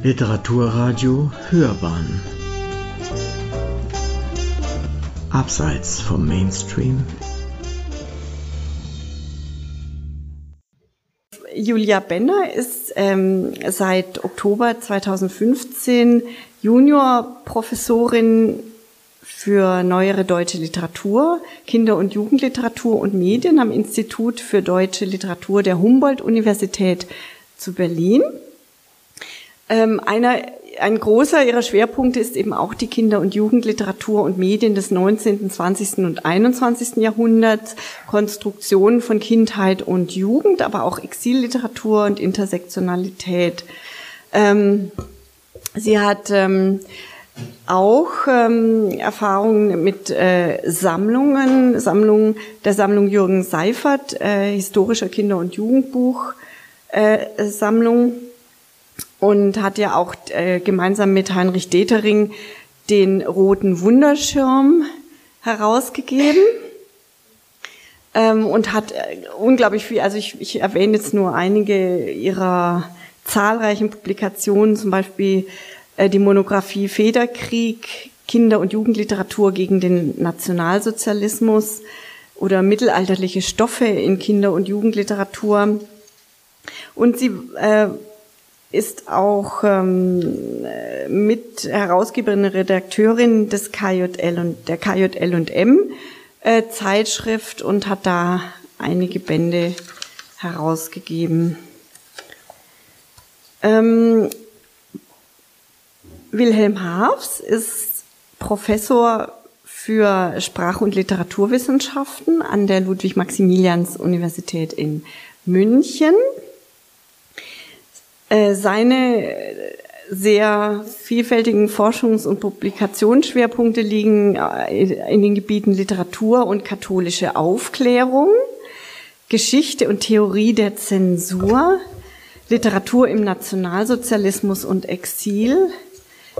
Literaturradio Hörbahn Abseits vom Mainstream Julia Benner ist ähm, seit Oktober 2015 Juniorprofessorin für neuere deutsche Literatur, Kinder- und Jugendliteratur und Medien am Institut für deutsche Literatur der Humboldt-Universität zu Berlin. Ähm, einer, ein großer ihrer Schwerpunkte ist eben auch die Kinder- und Jugendliteratur und Medien des 19., 20. und 21. Jahrhunderts, Konstruktionen von Kindheit und Jugend, aber auch Exilliteratur und Intersektionalität. Ähm, sie hat ähm, auch ähm, Erfahrungen mit äh, Sammlungen, Sammlungen der Sammlung Jürgen Seifert, äh, historischer Kinder- und Jugendbuch äh, und hat ja auch äh, gemeinsam mit Heinrich Detering den roten Wunderschirm herausgegeben ähm, und hat äh, unglaublich viel, also ich, ich erwähne jetzt nur einige ihrer zahlreichen Publikationen, zum Beispiel äh, die Monographie Federkrieg, Kinder- und Jugendliteratur gegen den Nationalsozialismus oder mittelalterliche Stoffe in Kinder- und Jugendliteratur. Und sie äh, ist auch ähm, mit Herausgeberin, Redakteurin des KJL und der KJL und M äh, Zeitschrift und hat da einige Bände herausgegeben. Ähm, Wilhelm Haafs ist Professor für Sprach- und Literaturwissenschaften an der Ludwig-Maximilians-Universität in München. Äh, seine sehr vielfältigen Forschungs- und Publikationsschwerpunkte liegen äh, in den Gebieten Literatur und katholische Aufklärung, Geschichte und Theorie der Zensur, Literatur im Nationalsozialismus und Exil,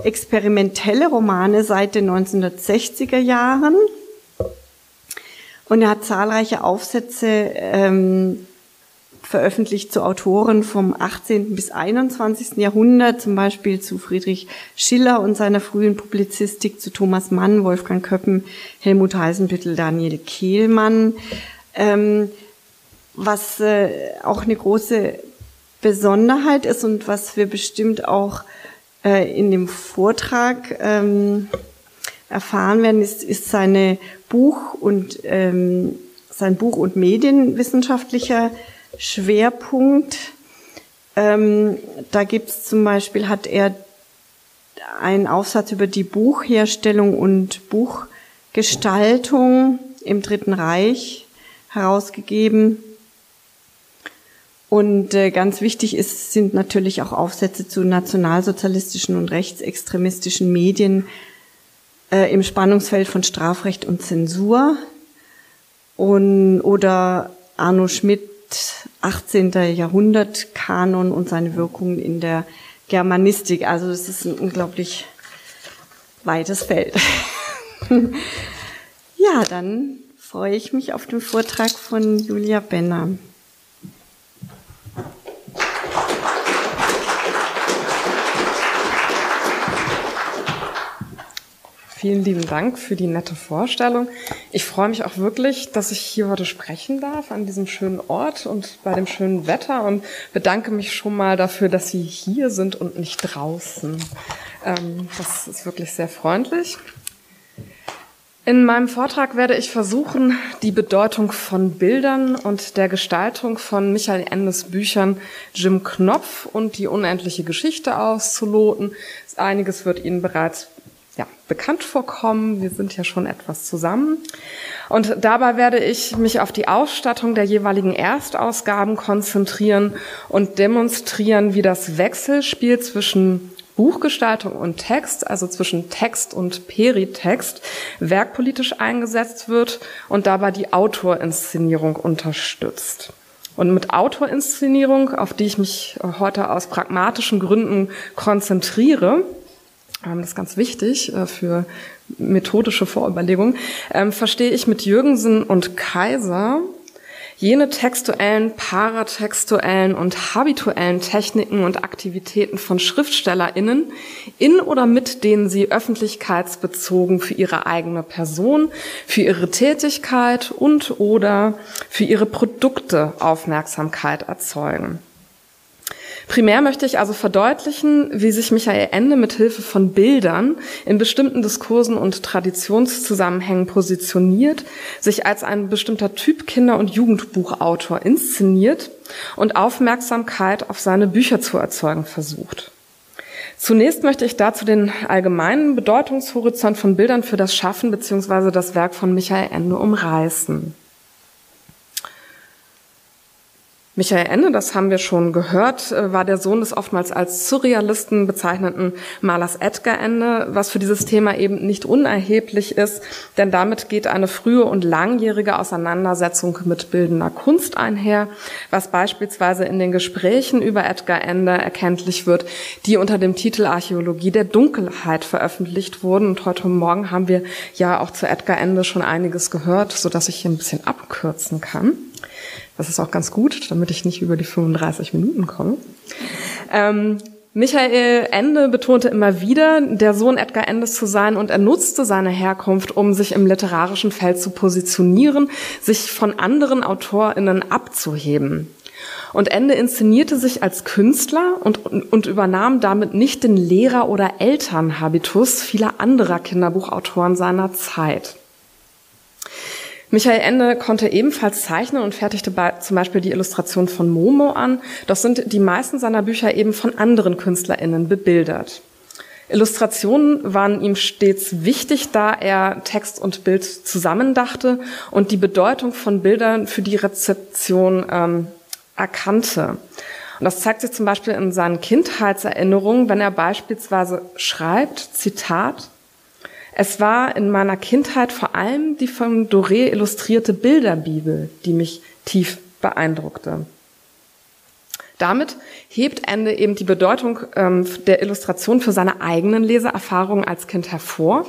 experimentelle Romane seit den 1960er Jahren. Und er hat zahlreiche Aufsätze ähm, veröffentlicht zu Autoren vom 18. bis 21. Jahrhundert, zum Beispiel zu Friedrich Schiller und seiner frühen Publizistik, zu Thomas Mann, Wolfgang Köppen, Helmut Heisenbüttel, Daniel Kehlmann. Ähm, was äh, auch eine große Besonderheit ist und was wir bestimmt auch äh, in dem Vortrag ähm, erfahren werden, ist, ist seine Buch- und ähm, sein Buch- und medienwissenschaftlicher Schwerpunkt. Ähm, da gibt es zum Beispiel, hat er einen Aufsatz über die Buchherstellung und Buchgestaltung im Dritten Reich herausgegeben. Und äh, ganz wichtig ist, sind natürlich auch Aufsätze zu nationalsozialistischen und rechtsextremistischen Medien äh, im Spannungsfeld von Strafrecht und Zensur. Und, oder Arno Schmidt, 18. Jahrhundert Kanon und seine Wirkungen in der Germanistik. Also es ist ein unglaublich weites Feld. ja, dann freue ich mich auf den Vortrag von Julia Benner. Vielen lieben Dank für die nette Vorstellung. Ich freue mich auch wirklich, dass ich hier heute sprechen darf an diesem schönen Ort und bei dem schönen Wetter und bedanke mich schon mal dafür, dass Sie hier sind und nicht draußen. Ähm, das ist wirklich sehr freundlich. In meinem Vortrag werde ich versuchen, die Bedeutung von Bildern und der Gestaltung von Michael Endes Büchern Jim Knopf und die unendliche Geschichte auszuloten. Einiges wird Ihnen bereits ja, bekannt vorkommen. Wir sind ja schon etwas zusammen. Und dabei werde ich mich auf die Ausstattung der jeweiligen Erstausgaben konzentrieren und demonstrieren, wie das Wechselspiel zwischen Buchgestaltung und Text, also zwischen Text und Peritext, werkpolitisch eingesetzt wird und dabei die Autorinszenierung unterstützt. Und mit Autorinszenierung, auf die ich mich heute aus pragmatischen Gründen konzentriere, das ist ganz wichtig äh, für methodische Vorüberlegungen, ähm, verstehe ich mit Jürgensen und Kaiser jene textuellen, paratextuellen und habituellen Techniken und Aktivitäten von SchriftstellerInnen, in oder mit denen sie öffentlichkeitsbezogen für ihre eigene Person, für ihre Tätigkeit und oder für ihre Produkte Aufmerksamkeit erzeugen. Primär möchte ich also verdeutlichen, wie sich Michael Ende mit Hilfe von Bildern in bestimmten Diskursen und Traditionszusammenhängen positioniert, sich als ein bestimmter Typ Kinder- und Jugendbuchautor inszeniert und Aufmerksamkeit auf seine Bücher zu erzeugen versucht. Zunächst möchte ich dazu den allgemeinen Bedeutungshorizont von Bildern für das Schaffen bzw. das Werk von Michael Ende umreißen. Michael Ende, das haben wir schon gehört, äh, war der Sohn des oftmals als Surrealisten bezeichneten Malers Edgar Ende, was für dieses Thema eben nicht unerheblich ist, denn damit geht eine frühe und langjährige Auseinandersetzung mit bildender Kunst einher, was beispielsweise in den Gesprächen über Edgar Ende erkenntlich wird, die unter dem Titel Archäologie der Dunkelheit veröffentlicht wurden. Und heute Morgen haben wir ja auch zu Edgar Ende schon einiges gehört, so dass ich hier ein bisschen abkürzen kann. Das ist auch ganz gut, damit ich nicht über die 35 Minuten komme. Ähm, Michael Ende betonte immer wieder, der Sohn Edgar Endes zu sein und er nutzte seine Herkunft, um sich im literarischen Feld zu positionieren, sich von anderen AutorInnen abzuheben. Und Ende inszenierte sich als Künstler und, und übernahm damit nicht den Lehrer- oder Elternhabitus vieler anderer Kinderbuchautoren seiner Zeit. Michael Ende konnte ebenfalls zeichnen und fertigte zum Beispiel die Illustration von Momo an. Doch sind die meisten seiner Bücher eben von anderen KünstlerInnen bebildert. Illustrationen waren ihm stets wichtig, da er Text und Bild zusammendachte und die Bedeutung von Bildern für die Rezeption ähm, erkannte. Und das zeigt sich zum Beispiel in seinen Kindheitserinnerungen, wenn er beispielsweise schreibt, Zitat, es war in meiner Kindheit vor allem die von Doré illustrierte Bilderbibel, die mich tief beeindruckte. Damit hebt Ende eben die Bedeutung ähm, der Illustration für seine eigenen Leseerfahrungen als Kind hervor.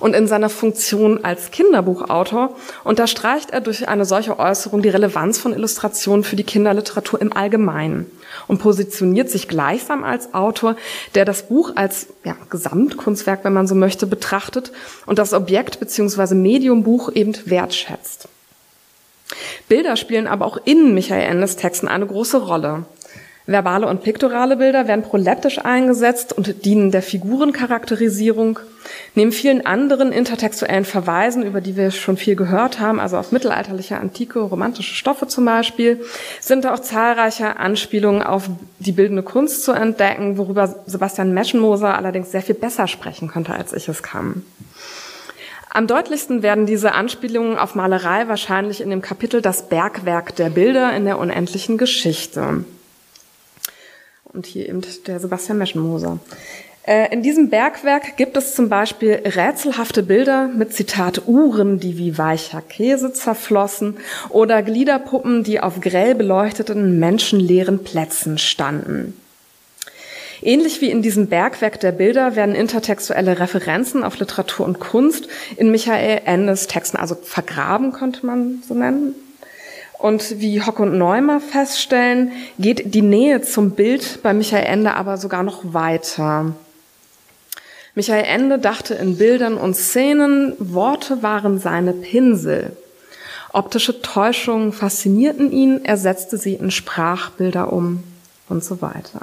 Und in seiner Funktion als Kinderbuchautor unterstreicht er durch eine solche Äußerung die Relevanz von Illustrationen für die Kinderliteratur im Allgemeinen und positioniert sich gleichsam als Autor, der das Buch als ja, Gesamtkunstwerk, wenn man so möchte, betrachtet und das Objekt bzw. Medium Buch eben wertschätzt. Bilder spielen aber auch in Michael Endes Texten eine große Rolle. Verbale und piktorale Bilder werden proleptisch eingesetzt und dienen der Figurencharakterisierung. Neben vielen anderen intertextuellen Verweisen, über die wir schon viel gehört haben, also auf mittelalterliche, antike, romantische Stoffe zum Beispiel, sind auch zahlreiche Anspielungen auf die bildende Kunst zu entdecken, worüber Sebastian Meschenmoser allerdings sehr viel besser sprechen könnte, als ich es kann. Am deutlichsten werden diese Anspielungen auf Malerei wahrscheinlich in dem Kapitel Das Bergwerk der Bilder in der unendlichen Geschichte. Und hier eben der Sebastian Meschenmoser. Äh, in diesem Bergwerk gibt es zum Beispiel rätselhafte Bilder mit Zitat Uhren, die wie weicher Käse zerflossen oder Gliederpuppen, die auf grell beleuchteten menschenleeren Plätzen standen. Ähnlich wie in diesem Bergwerk der Bilder werden intertextuelle Referenzen auf Literatur und Kunst in Michael Endes Texten, also vergraben könnte man so nennen, und wie Hock und Neumer feststellen, geht die Nähe zum Bild bei Michael Ende aber sogar noch weiter. Michael Ende dachte in Bildern und Szenen, Worte waren seine Pinsel. Optische Täuschungen faszinierten ihn, er setzte sie in Sprachbilder um und so weiter.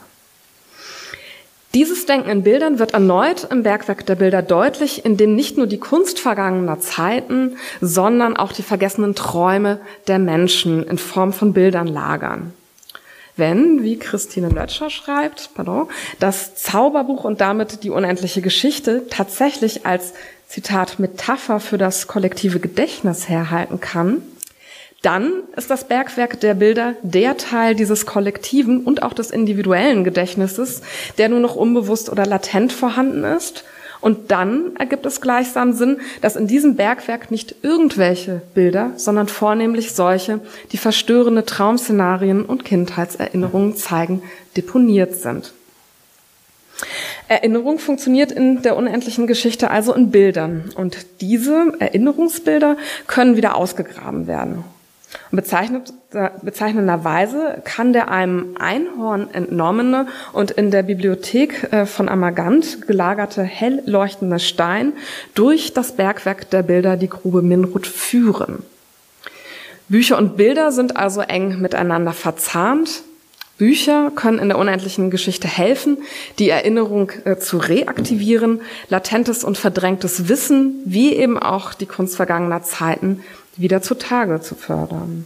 Dieses Denken in Bildern wird erneut im Bergwerk der Bilder deutlich, in dem nicht nur die Kunst vergangener Zeiten, sondern auch die vergessenen Träume der Menschen in Form von Bildern lagern. Wenn, wie Christine Lötscher schreibt, pardon, das Zauberbuch und damit die unendliche Geschichte tatsächlich als Zitat Metapher für das kollektive Gedächtnis herhalten kann, dann ist das Bergwerk der Bilder der Teil dieses kollektiven und auch des individuellen Gedächtnisses, der nur noch unbewusst oder latent vorhanden ist. Und dann ergibt es gleichsam Sinn, dass in diesem Bergwerk nicht irgendwelche Bilder, sondern vornehmlich solche, die verstörende Traumszenarien und Kindheitserinnerungen zeigen, deponiert sind. Erinnerung funktioniert in der unendlichen Geschichte also in Bildern. Und diese Erinnerungsbilder können wieder ausgegraben werden. Bezeichnenderweise kann der einem Einhorn entnommene und in der Bibliothek äh, von Amagant gelagerte hell leuchtende Stein durch das Bergwerk der Bilder die Grube Minrut führen. Bücher und Bilder sind also eng miteinander verzahnt. Bücher können in der unendlichen Geschichte helfen, die Erinnerung äh, zu reaktivieren, latentes und verdrängtes Wissen, wie eben auch die Kunst vergangener Zeiten wieder zutage zu fördern.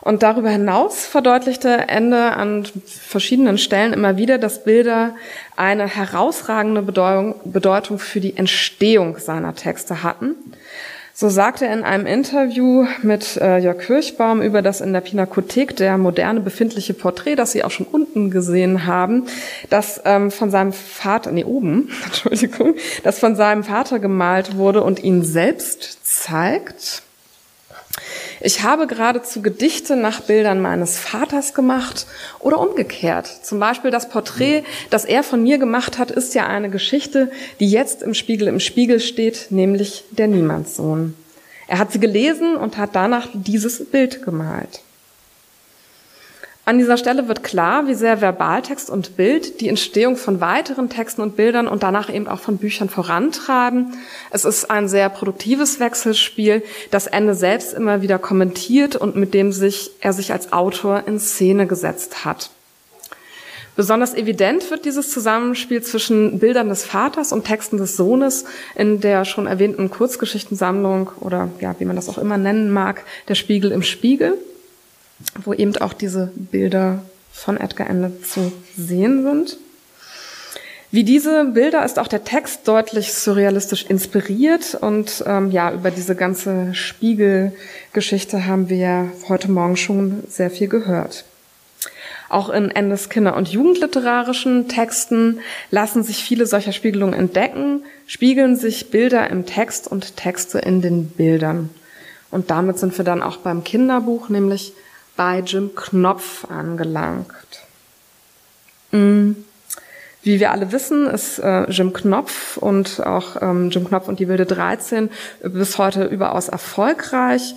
Und darüber hinaus verdeutlichte Ende an verschiedenen Stellen immer wieder, dass Bilder eine herausragende Bedeutung, Bedeutung für die Entstehung seiner Texte hatten. So sagte er in einem Interview mit äh, Jörg Kirchbaum über das in der Pinakothek der moderne befindliche Porträt, das Sie auch schon unten gesehen haben, das ähm, von seinem Vater, nee, oben, Entschuldigung, das von seinem Vater gemalt wurde und ihn selbst zeigt. Ich habe geradezu Gedichte nach Bildern meines Vaters gemacht oder umgekehrt. Zum Beispiel das Porträt, das er von mir gemacht hat, ist ja eine Geschichte, die jetzt im Spiegel im Spiegel steht, nämlich der Niemandssohn. Er hat sie gelesen und hat danach dieses Bild gemalt. An dieser Stelle wird klar, wie sehr Verbaltext und Bild die Entstehung von weiteren Texten und Bildern und danach eben auch von Büchern vorantreiben. Es ist ein sehr produktives Wechselspiel, das Ende selbst immer wieder kommentiert und mit dem sich er sich als Autor in Szene gesetzt hat. Besonders evident wird dieses Zusammenspiel zwischen Bildern des Vaters und Texten des Sohnes in der schon erwähnten Kurzgeschichtensammlung oder ja, wie man das auch immer nennen mag, der Spiegel im Spiegel wo eben auch diese Bilder von Edgar Ende zu sehen sind. Wie diese Bilder ist auch der Text deutlich surrealistisch inspiriert und ähm, ja, über diese ganze Spiegelgeschichte haben wir ja heute Morgen schon sehr viel gehört. Auch in Endes Kinder- und Jugendliterarischen Texten lassen sich viele solcher Spiegelungen entdecken, spiegeln sich Bilder im Text und Texte in den Bildern. Und damit sind wir dann auch beim Kinderbuch, nämlich bei Jim Knopf angelangt. Mm. Wie wir alle wissen, ist äh, Jim Knopf und auch ähm, Jim Knopf und die Wilde 13 bis heute überaus erfolgreich.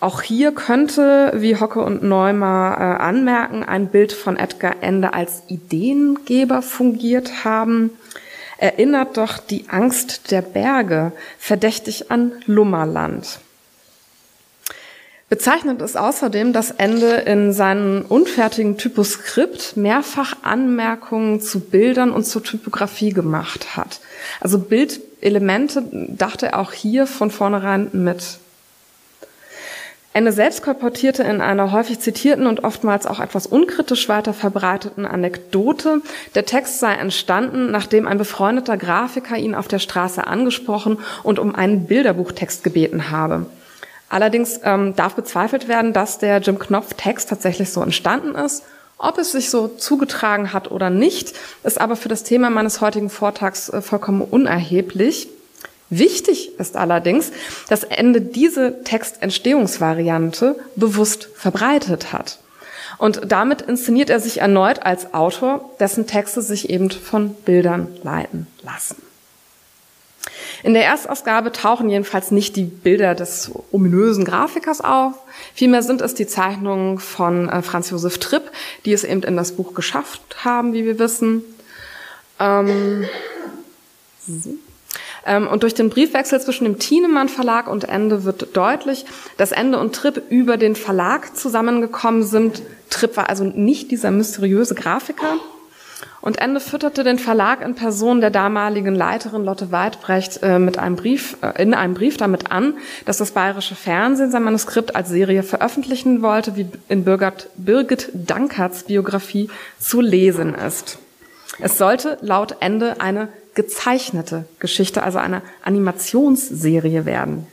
Auch hier könnte, wie Hocke und Neumer äh, anmerken, ein Bild von Edgar Ende als Ideengeber fungiert haben. Erinnert doch die Angst der Berge verdächtig an Lummerland. Bezeichnend ist außerdem, dass Ende in seinem unfertigen Typoskript mehrfach Anmerkungen zu Bildern und zur Typografie gemacht hat. Also Bildelemente dachte er auch hier von vornherein mit. Ende selbst kolportierte in einer häufig zitierten und oftmals auch etwas unkritisch weiter verbreiteten Anekdote, der Text sei entstanden, nachdem ein befreundeter Grafiker ihn auf der Straße angesprochen und um einen Bilderbuchtext gebeten habe. Allerdings ähm, darf bezweifelt werden, dass der Jim Knopf-Text tatsächlich so entstanden ist. Ob es sich so zugetragen hat oder nicht, ist aber für das Thema meines heutigen Vortrags äh, vollkommen unerheblich. Wichtig ist allerdings, dass Ende diese Textentstehungsvariante bewusst verbreitet hat. Und damit inszeniert er sich erneut als Autor, dessen Texte sich eben von Bildern leiten lassen. In der Erstausgabe tauchen jedenfalls nicht die Bilder des ominösen Grafikers auf. Vielmehr sind es die Zeichnungen von äh, Franz Josef Tripp, die es eben in das Buch geschafft haben, wie wir wissen. Ähm, ähm, und durch den Briefwechsel zwischen dem Thienemann Verlag und Ende wird deutlich, dass Ende und Tripp über den Verlag zusammengekommen sind. Tripp war also nicht dieser mysteriöse Grafiker, und Ende fütterte den Verlag in Person der damaligen Leiterin Lotte Weidbrecht äh, mit einem Brief, äh, in einem Brief damit an, dass das bayerische Fernsehen sein Manuskript als Serie veröffentlichen wollte, wie in Birgit, Birgit Dankerts Biografie zu lesen ist. Es sollte laut Ende eine gezeichnete Geschichte, also eine Animationsserie werden.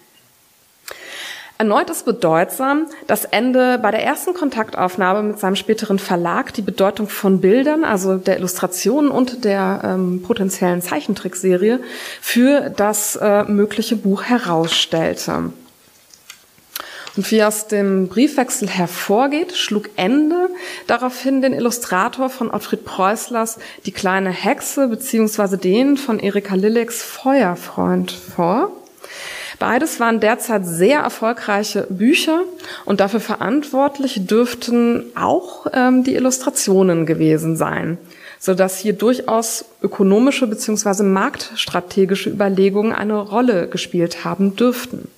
Erneut ist bedeutsam, dass Ende bei der ersten Kontaktaufnahme mit seinem späteren Verlag die Bedeutung von Bildern, also der Illustrationen und der ähm, potenziellen Zeichentrickserie für das äh, mögliche Buch herausstellte. Und wie aus dem Briefwechsel hervorgeht, schlug Ende daraufhin den Illustrator von Ottfried Preußlers Die kleine Hexe beziehungsweise den von Erika Lillecks Feuerfreund vor. Beides waren derzeit sehr erfolgreiche Bücher und dafür verantwortlich dürften auch ähm, die Illustrationen gewesen sein, sodass hier durchaus ökonomische bzw. marktstrategische Überlegungen eine Rolle gespielt haben dürften.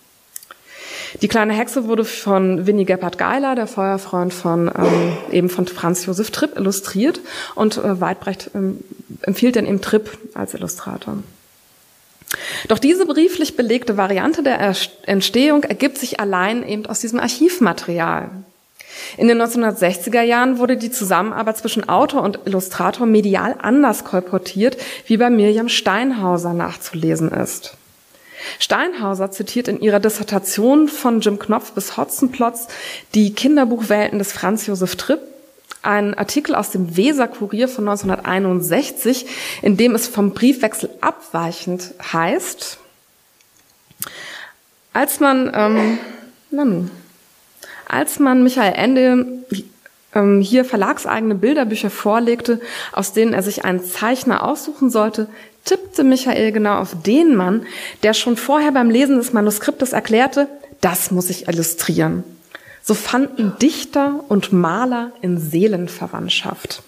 Die kleine Hexe wurde von Winnie Gebhardt Geiler, der Feuerfreund von ähm, eben von Franz Josef Tripp, illustriert und äh, Weidbrecht ähm, empfiehlt dann eben Tripp als Illustrator. Doch diese brieflich belegte Variante der Entstehung ergibt sich allein eben aus diesem Archivmaterial. In den 1960er Jahren wurde die Zusammenarbeit zwischen Autor und Illustrator medial anders kolportiert, wie bei Miriam Steinhauser nachzulesen ist. Steinhauser zitiert in ihrer Dissertation von Jim Knopf bis Hotzenplotz die Kinderbuchwelten des Franz Josef Tripp, einen Artikel aus dem Weser-Kurier von 1961, in dem es vom Briefwechsel abweichend heißt, als man, ähm, na nun, als man Michael Ende ähm, hier verlagseigene Bilderbücher vorlegte, aus denen er sich einen Zeichner aussuchen sollte, tippte Michael genau auf den Mann, der schon vorher beim Lesen des Manuskriptes erklärte, das muss ich illustrieren. So fanden Dichter und Maler in Seelenverwandtschaft.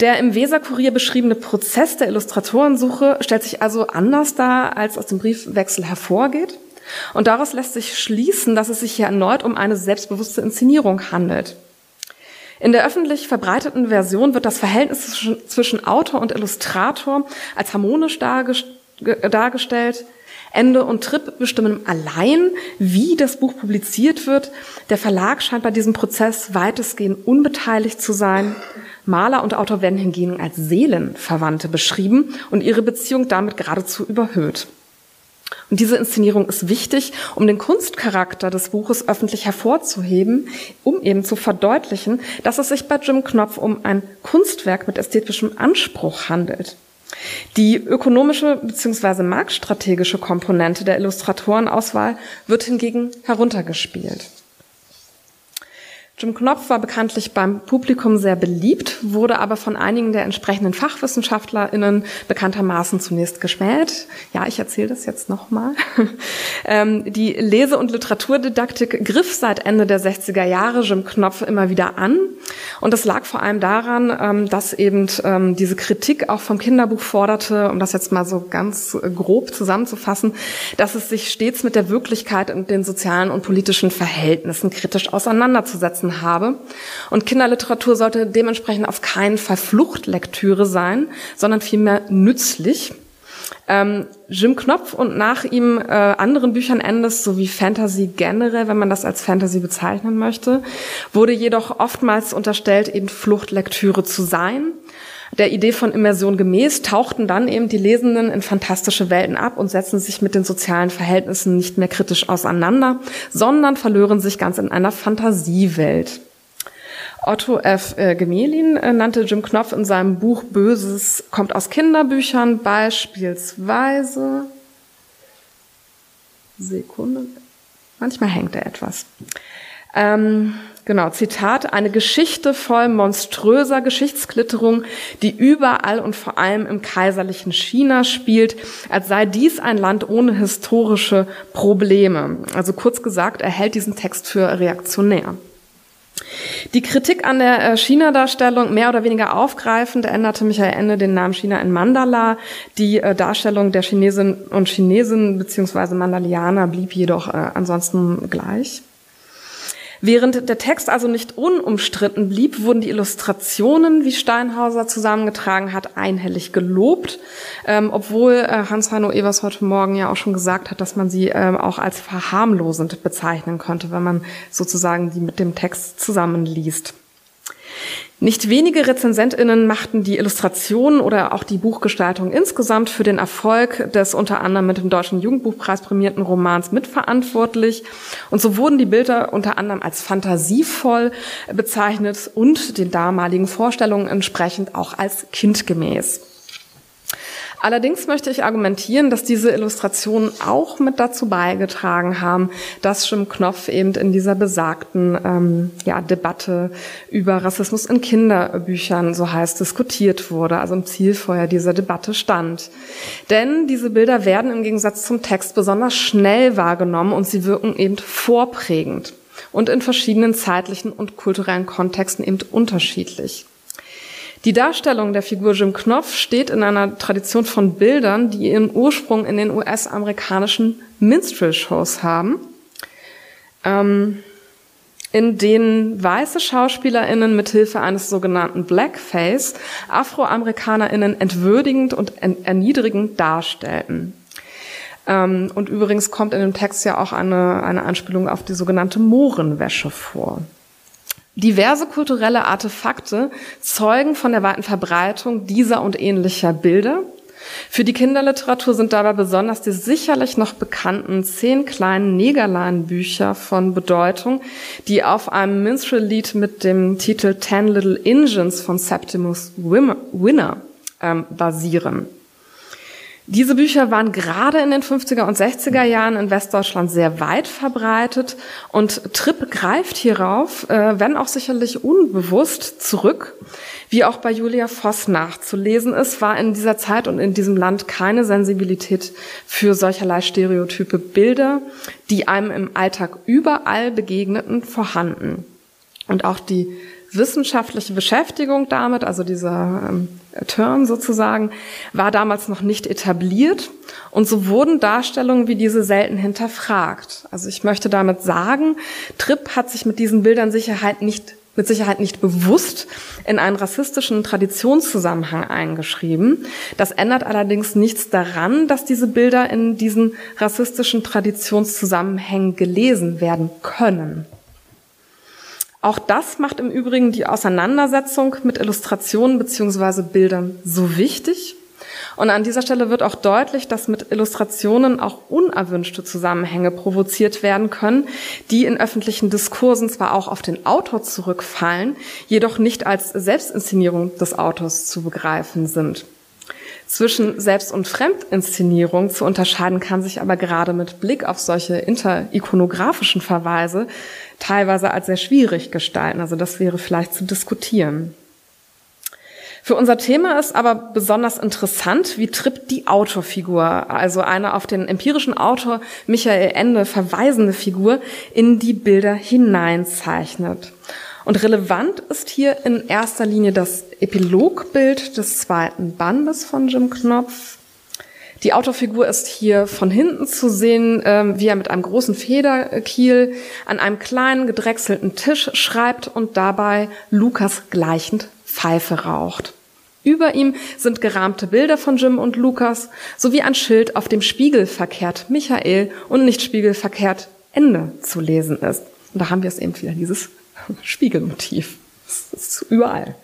Der im Weserkurier beschriebene Prozess der Illustratorensuche stellt sich also anders dar, als aus dem Briefwechsel hervorgeht. Und daraus lässt sich schließen, dass es sich hier erneut um eine selbstbewusste Inszenierung handelt. In der öffentlich verbreiteten Version wird das Verhältnis zwischen Autor und Illustrator als harmonisch dargestellt. Ende und Trip bestimmen allein, wie das Buch publiziert wird. Der Verlag scheint bei diesem Prozess weitestgehend unbeteiligt zu sein. Maler und Autor werden hingegen als Seelenverwandte beschrieben und ihre Beziehung damit geradezu überhöht. Und diese Inszenierung ist wichtig, um den Kunstcharakter des Buches öffentlich hervorzuheben, um eben zu verdeutlichen, dass es sich bei Jim Knopf um ein Kunstwerk mit ästhetischem Anspruch handelt. Die ökonomische bzw. marktstrategische Komponente der Illustratorenauswahl wird hingegen heruntergespielt. Jim Knopf war bekanntlich beim Publikum sehr beliebt, wurde aber von einigen der entsprechenden FachwissenschaftlerInnen bekanntermaßen zunächst geschmäht. Ja, ich erzähle das jetzt nochmal. Ähm, die Lese- und Literaturdidaktik griff seit Ende der 60er Jahre Jim Knopf immer wieder an. Und das lag vor allem daran, ähm, dass eben ähm, diese Kritik auch vom Kinderbuch forderte, um das jetzt mal so ganz grob zusammenzufassen, dass es sich stets mit der Wirklichkeit und den sozialen und politischen Verhältnissen kritisch auseinanderzusetzen gelassen habe. Und Kinderliteratur sollte dementsprechend auf keinen Fall Fluchtlektüre sein, sondern vielmehr nützlich. Ähm, Jim Knopf und nach ihm äh, anderen Büchern Endes sowie Fantasy generell, wenn man das als Fantasy bezeichnen möchte, wurde jedoch oftmals unterstellt, eben Fluchtlektüre zu sein. Der Idee von Immersion gemäß tauchten dann eben die Lesenden in fantastische Welten ab und setzten sich mit den sozialen Verhältnissen nicht mehr kritisch auseinander, sondern verlören sich ganz in einer Fantasiewelt. Otto F. Äh, Gemelin äh, nannte Jim Knopf in seinem Buch Böses kommt aus Kinderbüchern beispielsweise Sekunde. Manchmal hängt er etwas. Ähm, Genau, Zitat, eine Geschichte voll monströser Geschichtsklitterung, die überall und vor allem im kaiserlichen China spielt, als sei dies ein Land ohne historische Probleme. Also kurz gesagt, er hält diesen Text für reaktionär. Die Kritik an der äh, China-Darstellung mehr oder weniger aufgreifend änderte Michael Ende den Namen China in Mandala. Die äh, Darstellung der Chinesen und Chinesen bzw. Mandalianer blieb jedoch äh, ansonsten gleich. Während der Text also nicht unumstritten blieb, wurden die Illustrationen, wie Steinhauser zusammengetragen hat, einhellig gelobt, ähm, obwohl äh, Hans-Heino Evers heute Morgen ja auch schon gesagt hat, dass man sie ähm, auch als verharmlosend bezeichnen könnte, wenn man sozusagen die mit dem Text zusammenliest. Nicht wenige RezensentInnen machten die Illustrationen oder auch die Buchgestaltung insgesamt für den Erfolg des unter anderem mit dem Deutschen Jugendbuchpreis prämierten Romans mitverantwortlich. Und so wurden die Bilder unter anderem als fantasievoll bezeichnet und den damaligen Vorstellungen entsprechend auch als kindgemäß. Allerdings möchte ich argumentieren, dass diese Illustrationen auch mit dazu beigetragen haben, dass Jim Knopf eben in dieser besagten ähm, ja, Debatte über Rassismus in Kinderbüchern so heiß diskutiert wurde, also im Zielfeuer dieser Debatte stand. Denn diese Bilder werden im Gegensatz zum Text besonders schnell wahrgenommen und sie wirken eben vorprägend und in verschiedenen zeitlichen und kulturellen Kontexten eben unterschiedlich. Die Darstellung der Figur Jim Knopf steht in einer Tradition von Bildern, die ihren Ursprung in den US-amerikanischen Minstrel-Shows haben, ähm, in denen weiße SchauspielerInnen mithilfe eines sogenannten Blackface AfroamerikanerInnen entwürdigend und erniedrigend darstellten. Ähm, und übrigens kommt in dem Text ja auch eine, eine Anspielung auf die sogenannte Mohrenwäsche vor. Diverse kulturelle Artefakte zeugen von der weiten Verbreitung dieser und ähnlicher Bilder. Für die Kinderliteratur sind dabei besonders die sicherlich noch bekannten zehn kleinen Negerlein-Bücher von Bedeutung, die auf einem Minstrel-Lied mit dem Titel Ten Little Engines von Septimus Winner ähm, basieren. Diese Bücher waren gerade in den 50er und 60er Jahren in Westdeutschland sehr weit verbreitet und Tripp greift hierauf, äh, wenn auch sicherlich unbewusst, zurück. Wie auch bei Julia Voss nachzulesen ist, war in dieser Zeit und in diesem Land keine Sensibilität für solcherlei stereotype Bilder, die einem im Alltag überall begegneten, vorhanden. Und auch die wissenschaftliche Beschäftigung damit, also dieser ähm, Turn sozusagen, war damals noch nicht etabliert und so wurden Darstellungen wie diese selten hinterfragt. Also ich möchte damit sagen, Tripp hat sich mit diesen Bildern Sicherheit nicht mit Sicherheit nicht bewusst in einen rassistischen Traditionszusammenhang eingeschrieben. Das ändert allerdings nichts daran, dass diese Bilder in diesen rassistischen Traditionszusammenhängen gelesen werden können. Auch das macht im Übrigen die Auseinandersetzung mit Illustrationen beziehungsweise Bildern so wichtig. Und an dieser Stelle wird auch deutlich, dass mit Illustrationen auch unerwünschte Zusammenhänge provoziert werden können, die in öffentlichen Diskursen zwar auch auf den Autor zurückfallen, jedoch nicht als Selbstinszenierung des Autors zu begreifen sind. Zwischen Selbst- und Fremdinszenierung zu unterscheiden kann sich aber gerade mit Blick auf solche interikonografischen Verweise teilweise als sehr schwierig gestalten. Also das wäre vielleicht zu diskutieren. Für unser Thema ist aber besonders interessant, wie Tripp die Autorfigur, also eine auf den empirischen Autor Michael Ende verweisende Figur, in die Bilder hineinzeichnet. Und relevant ist hier in erster Linie das Epilogbild des zweiten Bandes von Jim Knopf. Die Autofigur ist hier von hinten zu sehen, ähm, wie er mit einem großen Federkiel an einem kleinen gedrechselten Tisch schreibt und dabei Lukas gleichend Pfeife raucht. Über ihm sind gerahmte Bilder von Jim und Lukas sowie ein Schild, auf dem spiegelverkehrt Michael und nicht spiegelverkehrt Ende zu lesen ist. Und da haben wir es eben wieder, dieses Spiegelmotiv. Das ist überall.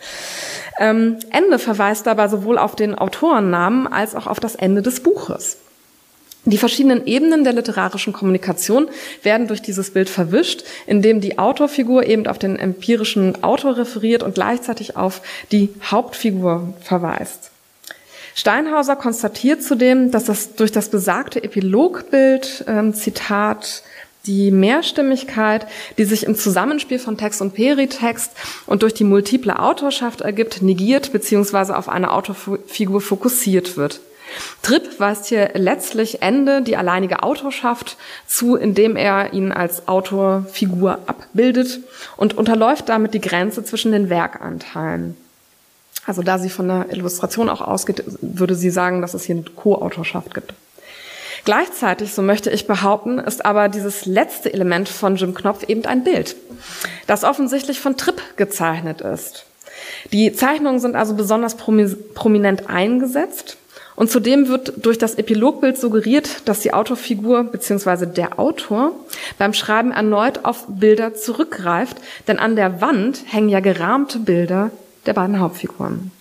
Ähm, Ende verweist dabei sowohl auf den Autorennamen als auch auf das Ende des Buches. Die verschiedenen Ebenen der literarischen Kommunikation werden durch dieses Bild verwischt, indem die Autorfigur eben auf den empirischen Autor referiert und gleichzeitig auf die Hauptfigur verweist. Steinhauser konstatiert zudem, dass das durch das besagte Epilogbild, ähm, Zitat, die Mehrstimmigkeit, die sich im Zusammenspiel von Text und Peritext und durch die multiple Autorschaft ergibt, negiert bzw. auf eine Autofigur fokussiert wird. Tripp weist hier letztlich Ende die alleinige Autorschaft zu, indem er ihn als Autorfigur abbildet und unterläuft damit die Grenze zwischen den Werkanteilen. Also da sie von der Illustration auch ausgeht, würde sie sagen, dass es hier eine Co-Autorschaft gibt. Gleichzeitig, so möchte ich behaupten, ist aber dieses letzte Element von Jim Knopf eben ein Bild, das offensichtlich von Tripp gezeichnet ist. Die Zeichnungen sind also besonders prominent eingesetzt und zudem wird durch das Epilogbild suggeriert, dass die Autorfigur bzw. der Autor beim Schreiben erneut auf Bilder zurückgreift, denn an der Wand hängen ja gerahmte Bilder der beiden Hauptfiguren.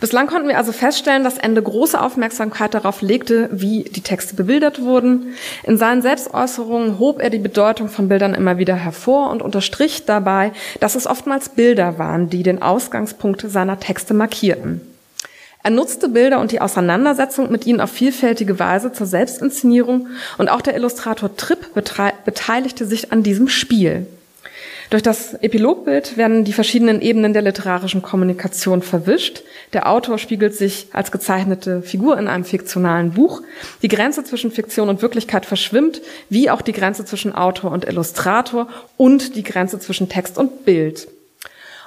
Bislang konnten wir also feststellen, dass Ende große Aufmerksamkeit darauf legte, wie die Texte bebildert wurden. In seinen Selbstäußerungen hob er die Bedeutung von Bildern immer wieder hervor und unterstrich dabei, dass es oftmals Bilder waren, die den Ausgangspunkt seiner Texte markierten. Er nutzte Bilder und die Auseinandersetzung mit ihnen auf vielfältige Weise zur Selbstinszenierung und auch der Illustrator Tripp beteiligte sich an diesem Spiel. Durch das Epilogbild werden die verschiedenen Ebenen der literarischen Kommunikation verwischt. Der Autor spiegelt sich als gezeichnete Figur in einem fiktionalen Buch. Die Grenze zwischen Fiktion und Wirklichkeit verschwimmt, wie auch die Grenze zwischen Autor und Illustrator und die Grenze zwischen Text und Bild.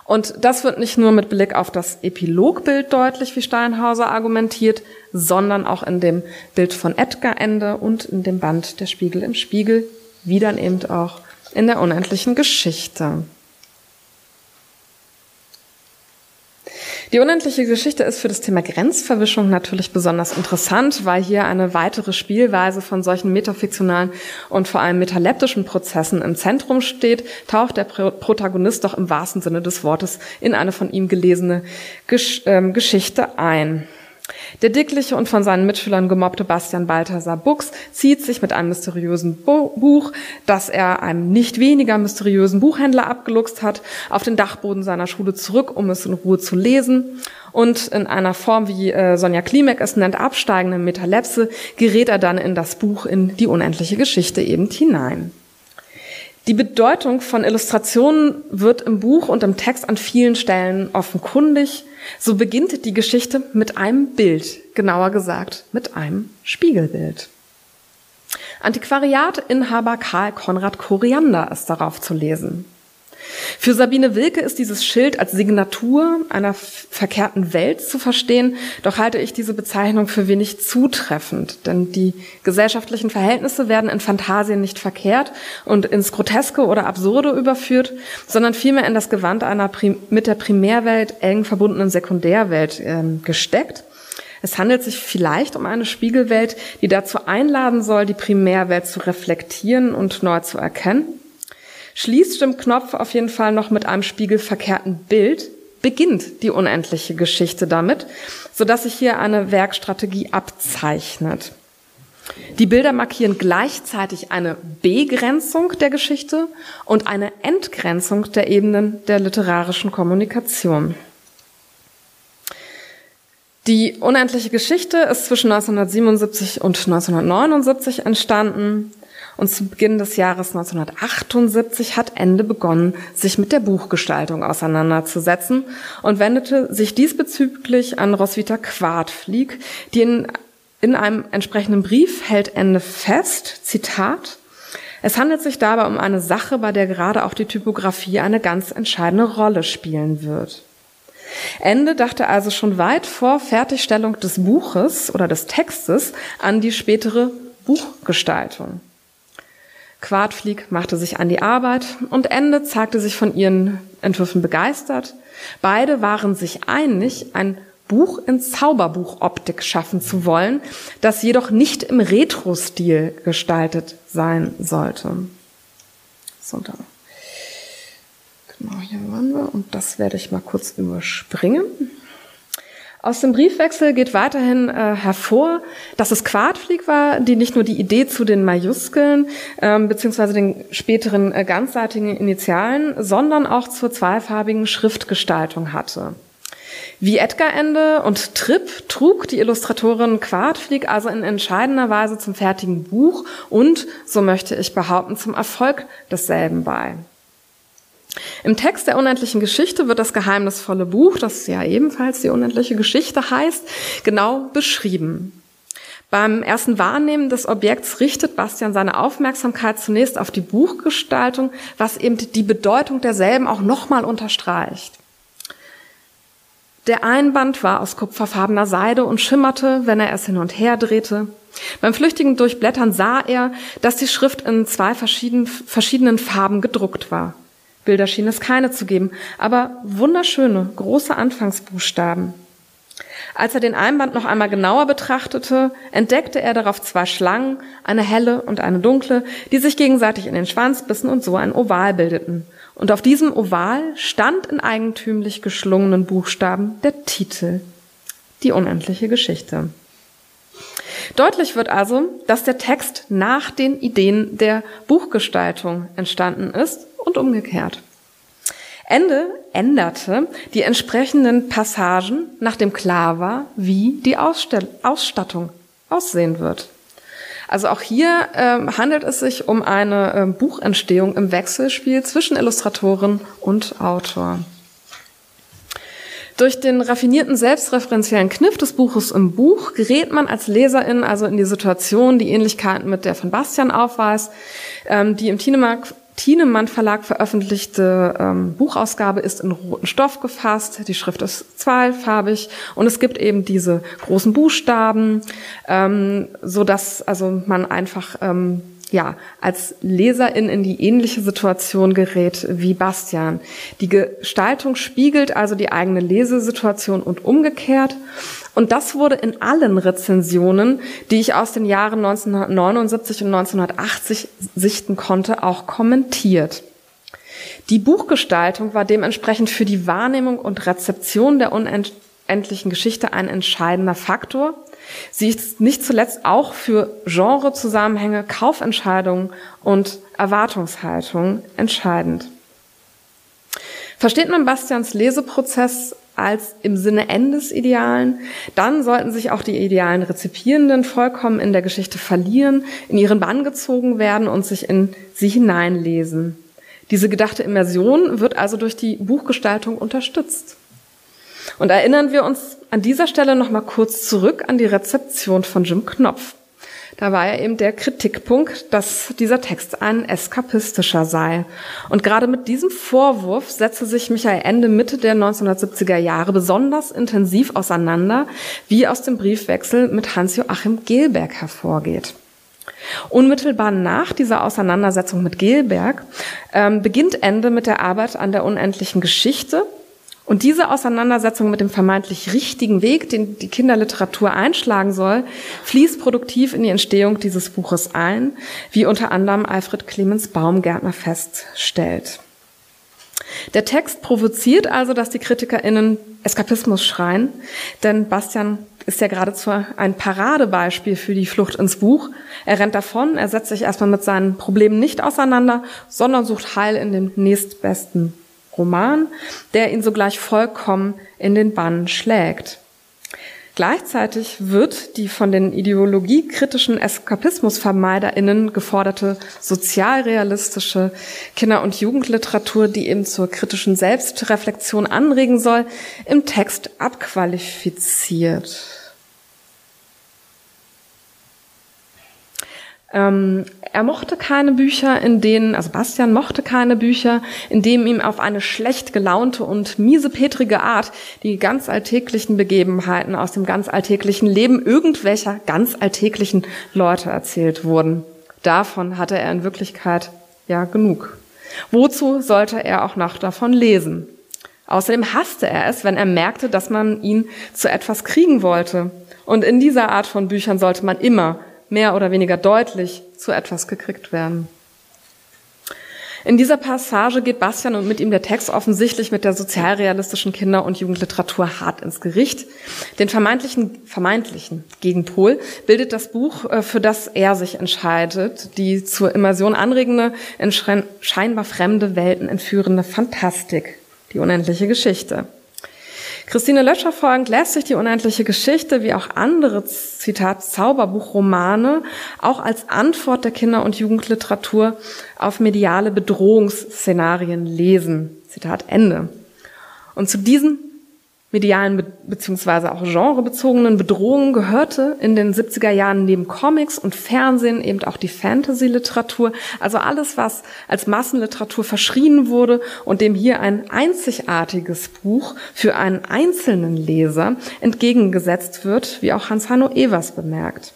Und das wird nicht nur mit Blick auf das Epilogbild deutlich, wie Steinhauser argumentiert, sondern auch in dem Bild von Edgar Ende und in dem Band Der Spiegel im Spiegel, wie dann eben auch in der unendlichen Geschichte. Die unendliche Geschichte ist für das Thema Grenzverwischung natürlich besonders interessant, weil hier eine weitere Spielweise von solchen metafiktionalen und vor allem metaleptischen Prozessen im Zentrum steht, taucht der Protagonist doch im wahrsten Sinne des Wortes in eine von ihm gelesene Gesch äh, Geschichte ein. Der dickliche und von seinen Mitschülern gemobbte Bastian Balthasar Buchs zieht sich mit einem mysteriösen Buch, das er einem nicht weniger mysteriösen Buchhändler abgeluchst hat, auf den Dachboden seiner Schule zurück, um es in Ruhe zu lesen. Und in einer Form, wie äh, Sonja Klimek es nennt, absteigende Metalepse, gerät er dann in das Buch, in die unendliche Geschichte eben hinein. Die Bedeutung von Illustrationen wird im Buch und im Text an vielen Stellen offenkundig. So beginnt die Geschichte mit einem Bild, genauer gesagt mit einem Spiegelbild. Antiquariatinhaber Karl Konrad Koriander ist darauf zu lesen. Für Sabine Wilke ist dieses Schild als Signatur einer verkehrten Welt zu verstehen, doch halte ich diese Bezeichnung für wenig zutreffend, denn die gesellschaftlichen Verhältnisse werden in Fantasien nicht verkehrt und ins Groteske oder Absurde überführt, sondern vielmehr in das Gewand einer mit der Primärwelt eng verbundenen Sekundärwelt äh, gesteckt. Es handelt sich vielleicht um eine Spiegelwelt, die dazu einladen soll, die Primärwelt zu reflektieren und neu zu erkennen. Schließt dem Knopf auf jeden Fall noch mit einem spiegelverkehrten Bild, beginnt die unendliche Geschichte damit, so dass sich hier eine Werkstrategie abzeichnet. Die Bilder markieren gleichzeitig eine Begrenzung der Geschichte und eine Entgrenzung der Ebenen der literarischen Kommunikation. Die unendliche Geschichte ist zwischen 1977 und 1979 entstanden. Und zu Beginn des Jahres 1978 hat Ende begonnen, sich mit der Buchgestaltung auseinanderzusetzen und wendete sich diesbezüglich an Roswitha Quartflieg, die in, in einem entsprechenden Brief hält Ende fest, Zitat, es handelt sich dabei um eine Sache, bei der gerade auch die Typografie eine ganz entscheidende Rolle spielen wird. Ende dachte also schon weit vor Fertigstellung des Buches oder des Textes an die spätere Buchgestaltung. Quartflieg machte sich an die Arbeit und Ende zeigte sich von ihren Entwürfen begeistert. Beide waren sich einig, ein Buch in Zauberbuchoptik schaffen zu wollen, das jedoch nicht im Retro-Stil gestaltet sein sollte. So, da. Genau, hier waren wir und das werde ich mal kurz überspringen. Aus dem Briefwechsel geht weiterhin äh, hervor, dass es Quartflieg war, die nicht nur die Idee zu den Majuskeln ähm, beziehungsweise den späteren äh, ganzseitigen Initialen, sondern auch zur zweifarbigen Schriftgestaltung hatte. Wie Edgar Ende und Tripp trug die Illustratorin Quartflieg also in entscheidender Weise zum fertigen Buch und, so möchte ich behaupten, zum Erfolg desselben bei. Im Text der unendlichen Geschichte wird das geheimnisvolle Buch, das ja ebenfalls die unendliche Geschichte heißt, genau beschrieben. Beim ersten Wahrnehmen des Objekts richtet Bastian seine Aufmerksamkeit zunächst auf die Buchgestaltung, was eben die Bedeutung derselben auch nochmal unterstreicht. Der Einband war aus kupferfarbener Seide und schimmerte, wenn er es hin und her drehte. Beim flüchtigen Durchblättern sah er, dass die Schrift in zwei verschiedenen Farben gedruckt war. Bilder schien es keine zu geben, aber wunderschöne, große Anfangsbuchstaben. Als er den Einband noch einmal genauer betrachtete, entdeckte er darauf zwei Schlangen, eine helle und eine dunkle, die sich gegenseitig in den Schwanz bissen und so ein Oval bildeten. Und auf diesem Oval stand in eigentümlich geschlungenen Buchstaben der Titel, die unendliche Geschichte. Deutlich wird also, dass der Text nach den Ideen der Buchgestaltung entstanden ist und umgekehrt. Ende änderte die entsprechenden Passagen, nachdem klar war, wie die Ausstell Ausstattung aussehen wird. Also auch hier ähm, handelt es sich um eine ähm, Buchentstehung im Wechselspiel zwischen Illustratorin und Autor. Durch den raffinierten selbstreferenziellen Kniff des Buches im Buch gerät man als Leserin also in die Situation, die Ähnlichkeiten mit der von Bastian aufweist, ähm, die im Tienemark Thienemann Verlag veröffentlichte ähm, Buchausgabe ist in roten Stoff gefasst, die Schrift ist zweifarbig und es gibt eben diese großen Buchstaben, ähm, so dass also man einfach ähm, ja, als Leserin in die ähnliche Situation gerät wie Bastian. Die Gestaltung spiegelt also die eigene Lesesituation und umgekehrt. Und das wurde in allen Rezensionen, die ich aus den Jahren 1979 und 1980 sichten konnte, auch kommentiert. Die Buchgestaltung war dementsprechend für die Wahrnehmung und Rezeption der unendlichen Geschichte ein entscheidender Faktor. Sie ist nicht zuletzt auch für Genrezusammenhänge, Kaufentscheidungen und Erwartungshaltung entscheidend. Versteht man Bastians Leseprozess als im Sinne Endes Idealen, dann sollten sich auch die idealen Rezipierenden vollkommen in der Geschichte verlieren, in ihren Bann gezogen werden und sich in sie hineinlesen. Diese gedachte Immersion wird also durch die Buchgestaltung unterstützt. Und erinnern wir uns an dieser Stelle noch mal kurz zurück an die Rezeption von Jim Knopf. Da war ja eben der Kritikpunkt, dass dieser Text ein eskapistischer sei. Und gerade mit diesem Vorwurf setzte sich Michael Ende Mitte der 1970er Jahre besonders intensiv auseinander, wie aus dem Briefwechsel mit Hans-Joachim Gelberg hervorgeht. Unmittelbar nach dieser Auseinandersetzung mit Gelberg ähm, beginnt Ende mit der Arbeit an der unendlichen Geschichte und diese Auseinandersetzung mit dem vermeintlich richtigen Weg, den die Kinderliteratur einschlagen soll, fließt produktiv in die Entstehung dieses Buches ein, wie unter anderem Alfred Clemens Baumgärtner feststellt. Der Text provoziert also, dass die KritikerInnen Eskapismus schreien, denn Bastian ist ja geradezu ein Paradebeispiel für die Flucht ins Buch. Er rennt davon, er setzt sich erstmal mit seinen Problemen nicht auseinander, sondern sucht Heil in dem nächstbesten Roman, der ihn sogleich vollkommen in den Bann schlägt. Gleichzeitig wird die von den ideologiekritischen Eskapismusvermeiderinnen geforderte sozialrealistische Kinder- und Jugendliteratur, die eben zur kritischen Selbstreflexion anregen soll, im Text abqualifiziert. Ähm, er mochte keine Bücher, in denen, also Bastian mochte keine Bücher, in denen ihm auf eine schlecht gelaunte und miesepetrige Art die ganz alltäglichen Begebenheiten aus dem ganz alltäglichen Leben irgendwelcher ganz alltäglichen Leute erzählt wurden. Davon hatte er in Wirklichkeit ja genug. Wozu sollte er auch noch davon lesen? Außerdem hasste er es, wenn er merkte, dass man ihn zu etwas kriegen wollte. Und in dieser Art von Büchern sollte man immer mehr oder weniger deutlich zu etwas gekriegt werden. In dieser Passage geht Bastian und mit ihm der Text offensichtlich mit der sozialrealistischen Kinder- und Jugendliteratur hart ins Gericht. Den vermeintlichen, vermeintlichen Gegenpol bildet das Buch, äh, für das er sich entscheidet, die zur Immersion anregende, in scheinbar fremde Welten entführende Fantastik, die unendliche Geschichte. Christine Löscher folgend lässt sich die unendliche Geschichte wie auch andere, Zitat, Zauberbuchromane auch als Antwort der Kinder- und Jugendliteratur auf mediale Bedrohungsszenarien lesen. Zitat Ende. Und zu diesen medialen beziehungsweise auch genrebezogenen Bedrohungen gehörte in den 70er Jahren neben Comics und Fernsehen eben auch die Fantasy-Literatur, also alles, was als Massenliteratur verschrien wurde und dem hier ein einzigartiges Buch für einen einzelnen Leser entgegengesetzt wird, wie auch Hans-Hanno Evers bemerkt.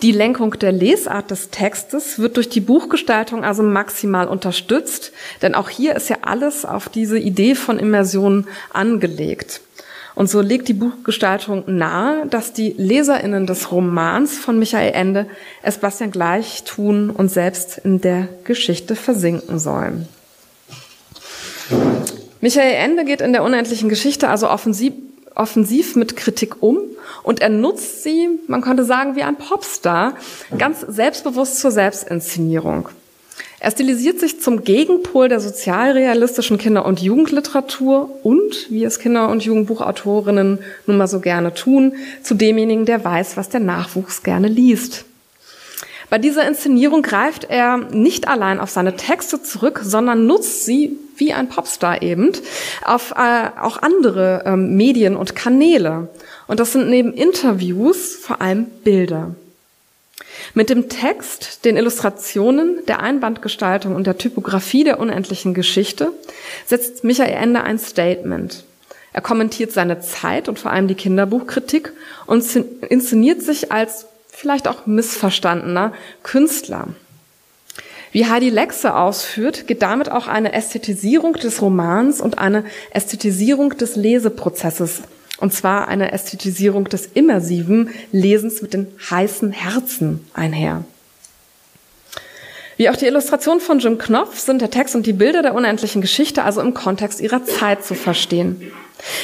Die Lenkung der Lesart des Textes wird durch die Buchgestaltung also maximal unterstützt, denn auch hier ist ja alles auf diese Idee von Immersion angelegt. Und so legt die Buchgestaltung nahe, dass die Leserinnen des Romans von Michael Ende es Bastian gleich tun und selbst in der Geschichte versinken sollen. Michael Ende geht in der unendlichen Geschichte also offensiv, offensiv mit Kritik um und er nutzt sie, man könnte sagen, wie ein Popstar, ganz selbstbewusst zur Selbstinszenierung. Er stilisiert sich zum Gegenpol der sozialrealistischen Kinder- und Jugendliteratur und, wie es Kinder- und Jugendbuchautorinnen nun mal so gerne tun, zu demjenigen, der weiß, was der Nachwuchs gerne liest. Bei dieser Inszenierung greift er nicht allein auf seine Texte zurück, sondern nutzt sie wie ein Popstar eben auf äh, auch andere ähm, Medien und Kanäle. Und das sind neben Interviews vor allem Bilder. Mit dem Text, den Illustrationen, der Einbandgestaltung und der Typografie der unendlichen Geschichte setzt Michael Ende ein Statement. Er kommentiert seine Zeit und vor allem die Kinderbuchkritik und inszeniert sich als vielleicht auch missverstandener Künstler. Wie Heidi Lexe ausführt, geht damit auch eine Ästhetisierung des Romans und eine Ästhetisierung des Leseprozesses und zwar eine Ästhetisierung des immersiven Lesens mit den heißen Herzen einher. Wie auch die Illustration von Jim Knopf sind der Text und die Bilder der unendlichen Geschichte also im Kontext ihrer Zeit zu verstehen.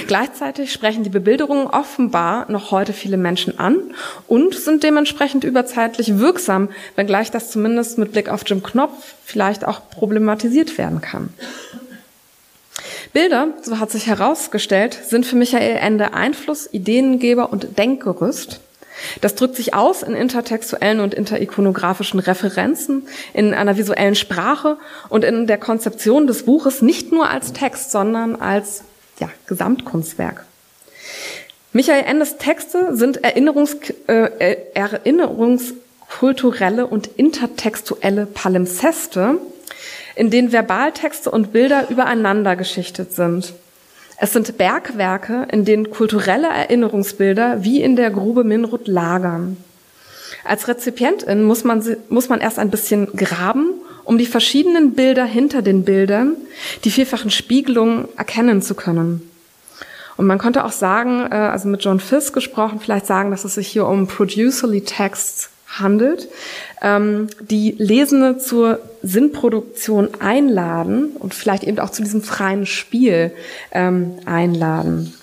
Gleichzeitig sprechen die Bebilderungen offenbar noch heute viele Menschen an und sind dementsprechend überzeitlich wirksam, wenngleich das zumindest mit Blick auf Jim Knopf vielleicht auch problematisiert werden kann. Bilder, so hat sich herausgestellt, sind für Michael Ende Einfluss, Ideengeber und Denkgerüst. Das drückt sich aus in intertextuellen und interikonografischen Referenzen, in einer visuellen Sprache und in der Konzeption des Buches nicht nur als Text, sondern als ja, Gesamtkunstwerk. Michael Endes Texte sind Erinnerungs, äh, erinnerungskulturelle und intertextuelle Palimpseste, in denen Verbaltexte und Bilder übereinander geschichtet sind. Es sind Bergwerke, in denen kulturelle Erinnerungsbilder wie in der Grube Minrut lagern. Als Rezipientin muss man, muss man erst ein bisschen graben, um die verschiedenen Bilder hinter den Bildern, die vielfachen Spiegelungen erkennen zu können. Und man könnte auch sagen, äh, also mit John Fisk gesprochen, vielleicht sagen, dass es sich hier um Producerly Texts handelt, ähm, die Lesende zur Sinnproduktion einladen und vielleicht eben auch zu diesem freien Spiel ähm, einladen.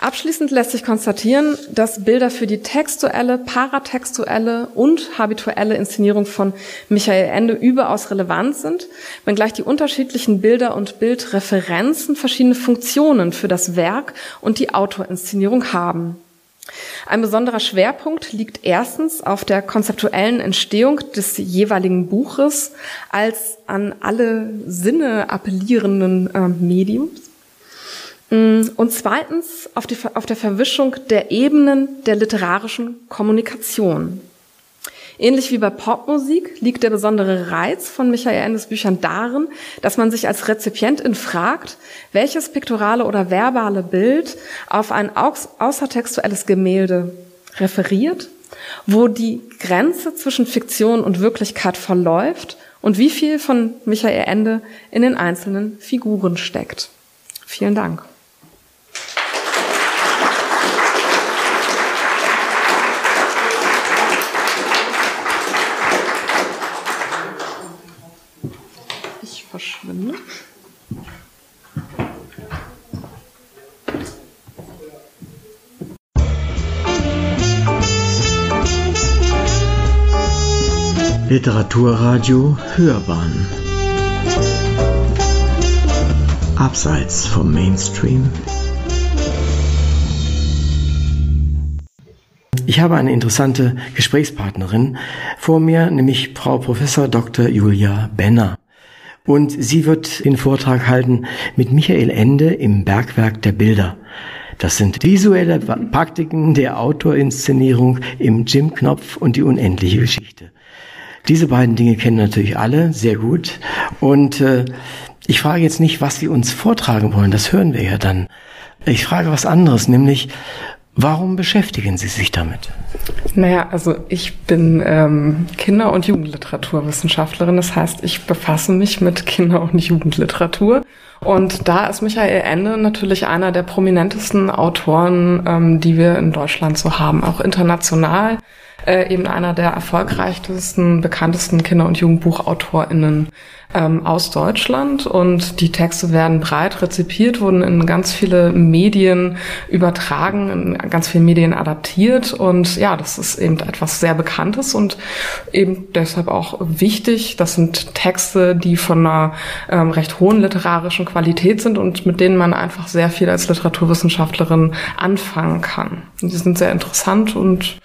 Abschließend lässt sich konstatieren, dass Bilder für die textuelle, paratextuelle und habituelle Inszenierung von Michael Ende überaus relevant sind, wenngleich die unterschiedlichen Bilder und Bildreferenzen verschiedene Funktionen für das Werk und die Autorinszenierung haben. Ein besonderer Schwerpunkt liegt erstens auf der konzeptuellen Entstehung des jeweiligen Buches als an alle Sinne appellierenden äh, Mediums. Mm, und zweitens auf, die, auf der Verwischung der Ebenen der literarischen Kommunikation. Ähnlich wie bei Popmusik liegt der besondere Reiz von Michael Endes Büchern darin, dass man sich als Rezipientin fragt, welches piktorale oder verbale Bild auf ein außertextuelles Gemälde referiert, wo die Grenze zwischen Fiktion und Wirklichkeit verläuft und wie viel von Michael Ende in den einzelnen Figuren steckt. Vielen Dank. Literaturradio Hörbahn Abseits vom Mainstream Ich habe eine interessante Gesprächspartnerin vor mir, nämlich Frau Professor Dr. Julia Benner. Und sie wird den Vortrag halten mit Michael Ende im Bergwerk der Bilder. Das sind visuelle Praktiken der Autorinszenierung im Jim Knopf und die unendliche Geschichte. Diese beiden Dinge kennen natürlich alle sehr gut. Und äh, ich frage jetzt nicht, was Sie uns vortragen wollen, das hören wir ja dann. Ich frage was anderes, nämlich, Warum beschäftigen Sie sich damit? Naja, also ich bin ähm, Kinder- und Jugendliteraturwissenschaftlerin. Das heißt, ich befasse mich mit Kinder- und Jugendliteratur. Und da ist Michael Ende natürlich einer der prominentesten Autoren, ähm, die wir in Deutschland so haben, auch international. Äh, eben einer der erfolgreichsten, bekanntesten Kinder- und JugendbuchautorInnen ähm, aus Deutschland und die Texte werden breit rezipiert, wurden in ganz viele Medien übertragen, in ganz viele Medien adaptiert und ja, das ist eben etwas sehr Bekanntes und eben deshalb auch wichtig. Das sind Texte, die von einer ähm, recht hohen literarischen Qualität sind und mit denen man einfach sehr viel als Literaturwissenschaftlerin anfangen kann. Und die sind sehr interessant und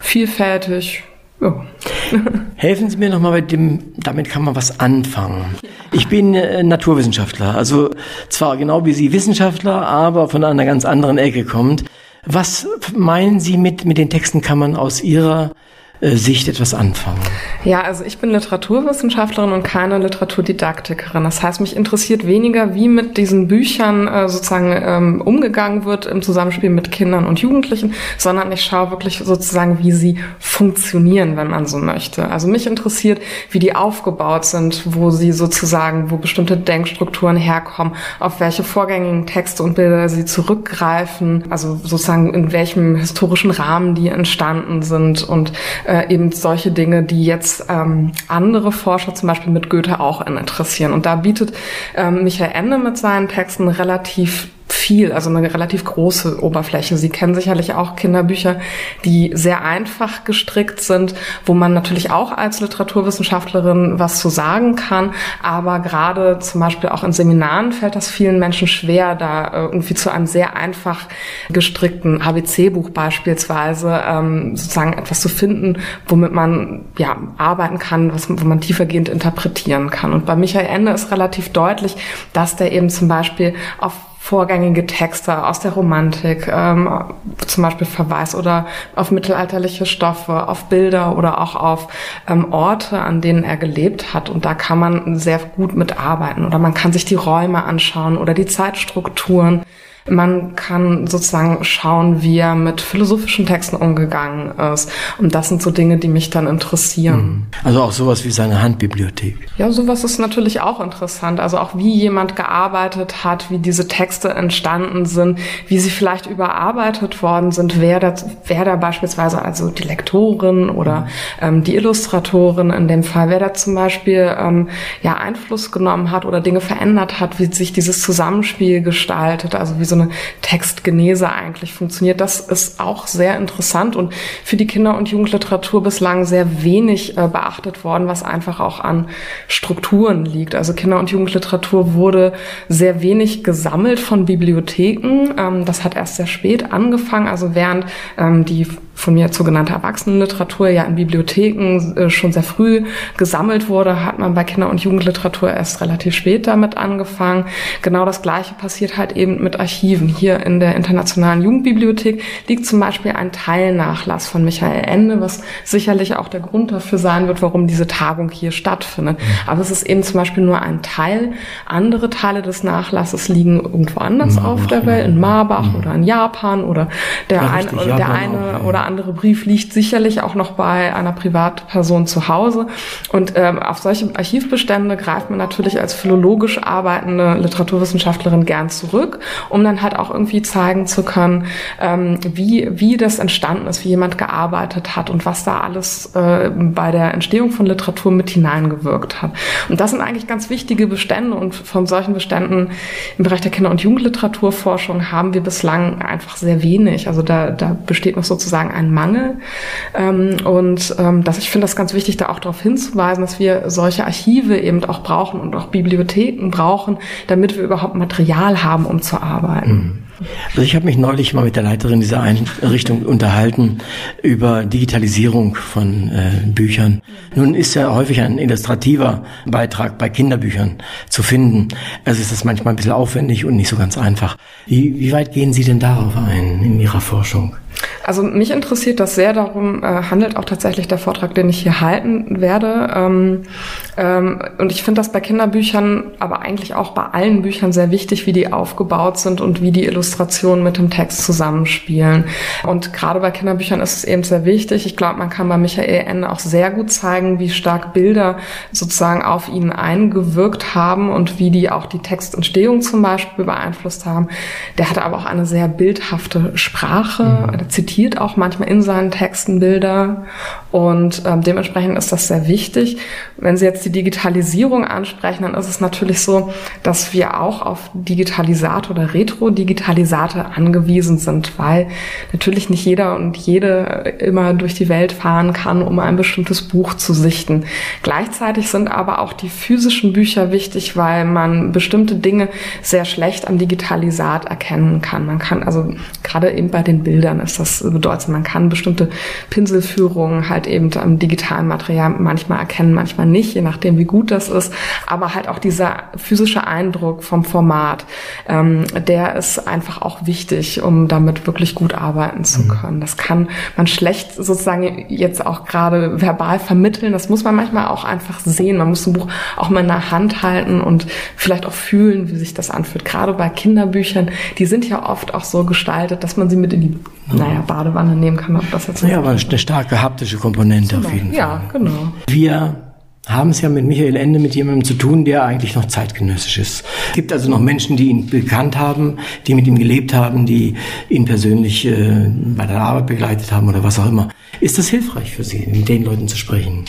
vielfältig ja. Helfen Sie mir nochmal bei dem, damit kann man was anfangen. Ich bin äh, Naturwissenschaftler, also zwar genau wie Sie Wissenschaftler, aber von einer ganz anderen Ecke kommt. Was meinen Sie mit, mit den Texten kann man aus Ihrer Sicht etwas anfangen? Ja, also ich bin Literaturwissenschaftlerin und keine Literaturdidaktikerin. Das heißt, mich interessiert weniger, wie mit diesen Büchern äh, sozusagen ähm, umgegangen wird im Zusammenspiel mit Kindern und Jugendlichen, sondern ich schaue wirklich sozusagen, wie sie funktionieren, wenn man so möchte. Also mich interessiert, wie die aufgebaut sind, wo sie sozusagen, wo bestimmte Denkstrukturen herkommen, auf welche vorgängigen Texte und Bilder sie zurückgreifen, also sozusagen in welchem historischen Rahmen die entstanden sind und äh, eben solche Dinge, die jetzt ähm, andere Forscher zum Beispiel mit Goethe auch interessieren. Und da bietet ähm, Michael Ende mit seinen Texten relativ viel, also eine relativ große Oberfläche. Sie kennen sicherlich auch Kinderbücher, die sehr einfach gestrickt sind, wo man natürlich auch als Literaturwissenschaftlerin was zu sagen kann, aber gerade zum Beispiel auch in Seminaren fällt das vielen Menschen schwer, da irgendwie zu einem sehr einfach gestrickten ABC-Buch beispielsweise ähm, sozusagen etwas zu finden, womit man ja arbeiten kann, was, wo man tiefergehend interpretieren kann. Und bei Michael Ende ist relativ deutlich, dass der eben zum Beispiel auf vorgängige Texte aus der Romantik, ähm, zum Beispiel Verweis oder auf mittelalterliche Stoffe, auf Bilder oder auch auf ähm, Orte, an denen er gelebt hat. Und da kann man sehr gut mitarbeiten oder man kann sich die Räume anschauen oder die Zeitstrukturen. Man kann sozusagen schauen, wie er mit philosophischen Texten umgegangen ist. Und das sind so Dinge, die mich dann interessieren. Mhm. Also auch sowas wie seine Handbibliothek. Ja, sowas ist natürlich auch interessant. Also auch wie jemand gearbeitet hat, wie diese Texte entstanden sind, wie sie vielleicht überarbeitet worden sind, wer da, wer da beispielsweise, also die Lektorin oder ähm, die Illustratorin in dem Fall, wer da zum Beispiel ähm, ja Einfluss genommen hat oder Dinge verändert hat, wie sich dieses Zusammenspiel gestaltet, also wie so eine Textgenese eigentlich funktioniert. Das ist auch sehr interessant und für die Kinder- und Jugendliteratur bislang sehr wenig äh, beachtet worden, was einfach auch an Strukturen liegt. Also Kinder- und Jugendliteratur wurde sehr wenig gesammelt von Bibliotheken. Ähm, das hat erst sehr spät angefangen, also während ähm, die von mir sogenannte Erwachsenenliteratur ja in Bibliotheken äh, schon sehr früh gesammelt wurde, hat man bei Kinder- und Jugendliteratur erst relativ spät damit angefangen. Genau das Gleiche passiert halt eben mit Archiven. Hier in der Internationalen Jugendbibliothek liegt zum Beispiel ein Teilnachlass von Michael Ende, was sicherlich auch der Grund dafür sein wird, warum diese Tagung hier stattfindet. Aber es ist eben zum Beispiel nur ein Teil. Andere Teile des Nachlasses liegen irgendwo anders Marbach, auf der Welt, in Marbach mhm. oder in Japan oder der, ja, ein, der eine auch, ja. oder andere Brief liegt sicherlich auch noch bei einer Privatperson zu Hause. Und ähm, auf solche Archivbestände greift man natürlich als philologisch arbeitende Literaturwissenschaftlerin gern zurück, um dann halt auch irgendwie zeigen zu können, ähm, wie, wie das entstanden ist, wie jemand gearbeitet hat und was da alles äh, bei der Entstehung von Literatur mit hineingewirkt hat. Und das sind eigentlich ganz wichtige Bestände und von solchen Beständen im Bereich der Kinder- und Jugendliteraturforschung haben wir bislang einfach sehr wenig. Also da, da besteht noch sozusagen ein Mangel. Ähm, und ähm, das, ich finde das ganz wichtig, da auch darauf hinzuweisen, dass wir solche Archive eben auch brauchen und auch Bibliotheken brauchen, damit wir überhaupt Material haben, um zu arbeiten. Mhm. Also ich habe mich neulich mal mit der Leiterin dieser Einrichtung unterhalten über Digitalisierung von äh, Büchern. Nun ist ja häufig ein illustrativer Beitrag bei Kinderbüchern zu finden. Also ist das manchmal ein bisschen aufwendig und nicht so ganz einfach. Wie, wie weit gehen Sie denn darauf ein in Ihrer Forschung? Also mich interessiert das sehr, darum äh, handelt auch tatsächlich der Vortrag, den ich hier halten werde. Ähm, ähm, und ich finde das bei Kinderbüchern, aber eigentlich auch bei allen Büchern sehr wichtig, wie die aufgebaut sind und wie die Illustrationen mit dem Text zusammenspielen. Und gerade bei Kinderbüchern ist es eben sehr wichtig. Ich glaube, man kann bei Michael Ende auch sehr gut zeigen, wie stark Bilder sozusagen auf ihn eingewirkt haben und wie die auch die Textentstehung zum Beispiel beeinflusst haben. Der hatte aber auch eine sehr bildhafte Sprache. Mhm zitiert auch manchmal in seinen Texten Bilder und ähm, dementsprechend ist das sehr wichtig. Wenn Sie jetzt die Digitalisierung ansprechen, dann ist es natürlich so, dass wir auch auf Digitalisator oder Retro-Digitalisator angewiesen sind, weil natürlich nicht jeder und jede immer durch die Welt fahren kann, um ein bestimmtes Buch zu sichten. Gleichzeitig sind aber auch die physischen Bücher wichtig, weil man bestimmte Dinge sehr schlecht am Digitalisat erkennen kann. Man kann also gerade eben bei den Bildern ist das bedeutsam. Man kann bestimmte Pinselführungen halt eben am digitalen Material manchmal erkennen, manchmal nicht, je nachdem wie gut das ist. Aber halt auch dieser physische Eindruck vom Format, ähm, der ist einfach auch wichtig, um damit wirklich gut arbeiten zu mhm. können. Das kann man schlecht sozusagen jetzt auch gerade verbal vermitteln. Das muss man manchmal auch einfach sehen. Man muss ein Buch auch mal in der Hand halten und vielleicht auch fühlen, wie sich das anfühlt. Gerade bei Kinderbüchern, die sind ja oft auch so gestaltet, dass man sie mit in die naja, Badewanne nehmen kann. Ob das jetzt ja, aber eine starke haptische Komponente genau. auf jeden Fall. Ja, genau. Wir haben es ja mit Michael Ende mit jemandem zu tun, der eigentlich noch zeitgenössisch ist. Es gibt also noch Menschen, die ihn bekannt haben, die mit ihm gelebt haben, die ihn persönlich äh, bei der Arbeit begleitet haben oder was auch immer. Ist das hilfreich für Sie, mit den Leuten zu sprechen?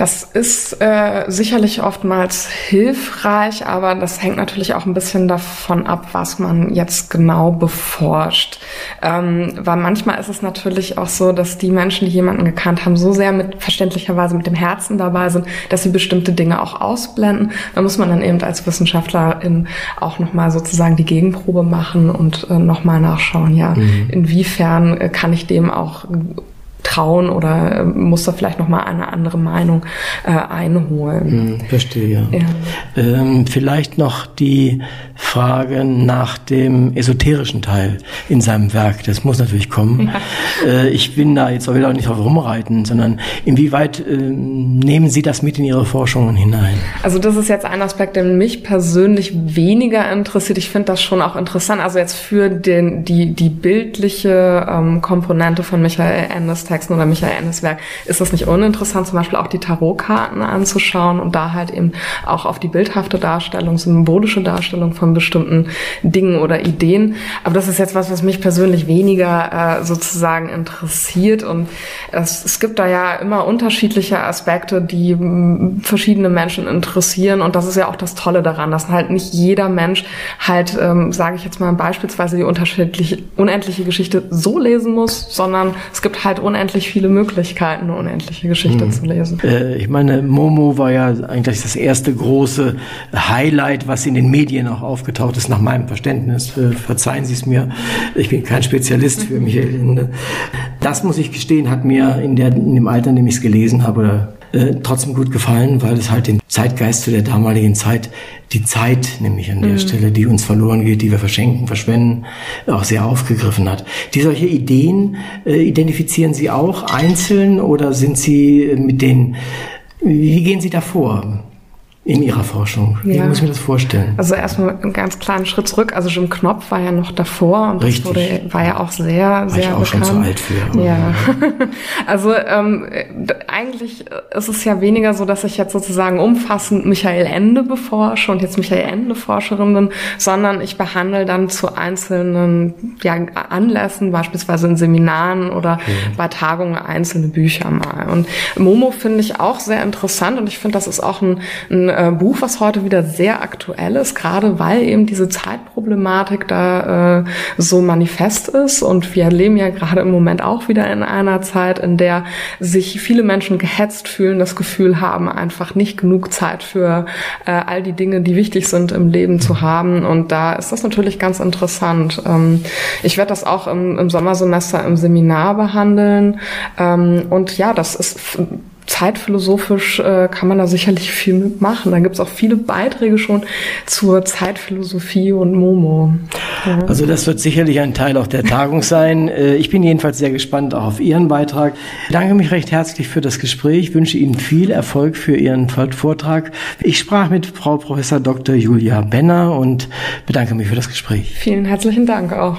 Das ist äh, sicherlich oftmals hilfreich, aber das hängt natürlich auch ein bisschen davon ab, was man jetzt genau beforscht. Ähm, weil manchmal ist es natürlich auch so, dass die Menschen, die jemanden gekannt haben, so sehr mit verständlicherweise mit dem Herzen dabei sind, dass sie bestimmte Dinge auch ausblenden. Da muss man dann eben als Wissenschaftlerin auch nochmal sozusagen die Gegenprobe machen und äh, nochmal nachschauen, ja, mhm. inwiefern äh, kann ich dem auch trauen oder äh, muss da vielleicht noch mal eine andere Meinung äh, einholen. Hm, verstehe. Ja. Ähm, vielleicht noch die Frage nach dem esoterischen Teil in seinem Werk. Das muss natürlich kommen. Ja. Äh, ich bin da jetzt auch wieder nicht drauf rumreiten, sondern inwieweit äh, nehmen Sie das mit in Ihre Forschungen hinein? Also das ist jetzt ein Aspekt, der mich persönlich weniger interessiert. Ich finde das schon auch interessant. Also jetzt für den die die bildliche ähm, Komponente von Michael Endes Texten oder Michael Endes Werk ist es nicht uninteressant, zum Beispiel auch die Tarotkarten anzuschauen und da halt eben auch auf die bildhafte Darstellung, symbolische Darstellung von bestimmten Dingen oder Ideen. Aber das ist jetzt was, was mich persönlich weniger äh, sozusagen interessiert und es, es gibt da ja immer unterschiedliche Aspekte, die m, verschiedene Menschen interessieren und das ist ja auch das Tolle daran, dass halt nicht jeder Mensch halt, ähm, sage ich jetzt mal beispielsweise die unterschiedliche unendliche Geschichte so lesen muss, sondern es gibt halt unendlich unendlich viele Möglichkeiten, eine unendliche Geschichte mhm. zu lesen. Äh, ich meine, Momo war ja eigentlich das erste große Highlight, was in den Medien auch aufgetaucht ist, nach meinem Verständnis. Äh, verzeihen Sie es mir, ich bin kein Spezialist für Michael. Das muss ich gestehen, hat mir in, der, in dem Alter, in dem ich es gelesen habe, äh, trotzdem gut gefallen, weil es halt den Zeitgeist zu der damaligen Zeit, die Zeit nämlich an der mhm. Stelle, die uns verloren geht, die wir verschenken, verschwenden, auch sehr aufgegriffen hat. Die solche Ideen äh, identifizieren Sie auch einzeln oder sind Sie mit den, wie gehen Sie da vor? In Ihrer Forschung? Wie ja. muss ich mir das vorstellen? Also erstmal einen ganz kleinen Schritt zurück. Also Jim Knopf war ja noch davor und Richtig. das wurde, war ja auch sehr, war sehr ich auch bekannt. schon zu alt für. Ja. also ähm, eigentlich ist es ja weniger so, dass ich jetzt sozusagen umfassend Michael Ende beforsche und jetzt Michael Ende Forscherin bin, sondern ich behandle dann zu einzelnen ja, Anlässen, beispielsweise in Seminaren oder okay. bei Tagungen einzelne Bücher mal. Und Momo finde ich auch sehr interessant und ich finde, das ist auch ein, ein äh, Buch, was heute wieder sehr aktuell ist, gerade weil eben diese Zeitproblematik da äh, so manifest ist. Und wir leben ja gerade im Moment auch wieder in einer Zeit, in der sich viele Menschen gehetzt fühlen, das Gefühl haben, einfach nicht genug Zeit für äh, all die Dinge, die wichtig sind im Leben zu haben. Und da ist das natürlich ganz interessant. Ähm, ich werde das auch im, im Sommersemester im Seminar behandeln. Ähm, und ja, das ist zeitphilosophisch äh, kann man da sicherlich viel mitmachen. Da gibt es auch viele Beiträge schon zur Zeitphilosophie und Momo. Ja. Also das wird sicherlich ein Teil auch der Tagung sein. Äh, ich bin jedenfalls sehr gespannt auch auf Ihren Beitrag. Ich danke mich recht herzlich für das Gespräch, wünsche Ihnen viel Erfolg für Ihren Vortrag. Ich sprach mit Frau Professor Dr. Julia Benner und bedanke mich für das Gespräch. Vielen herzlichen Dank auch.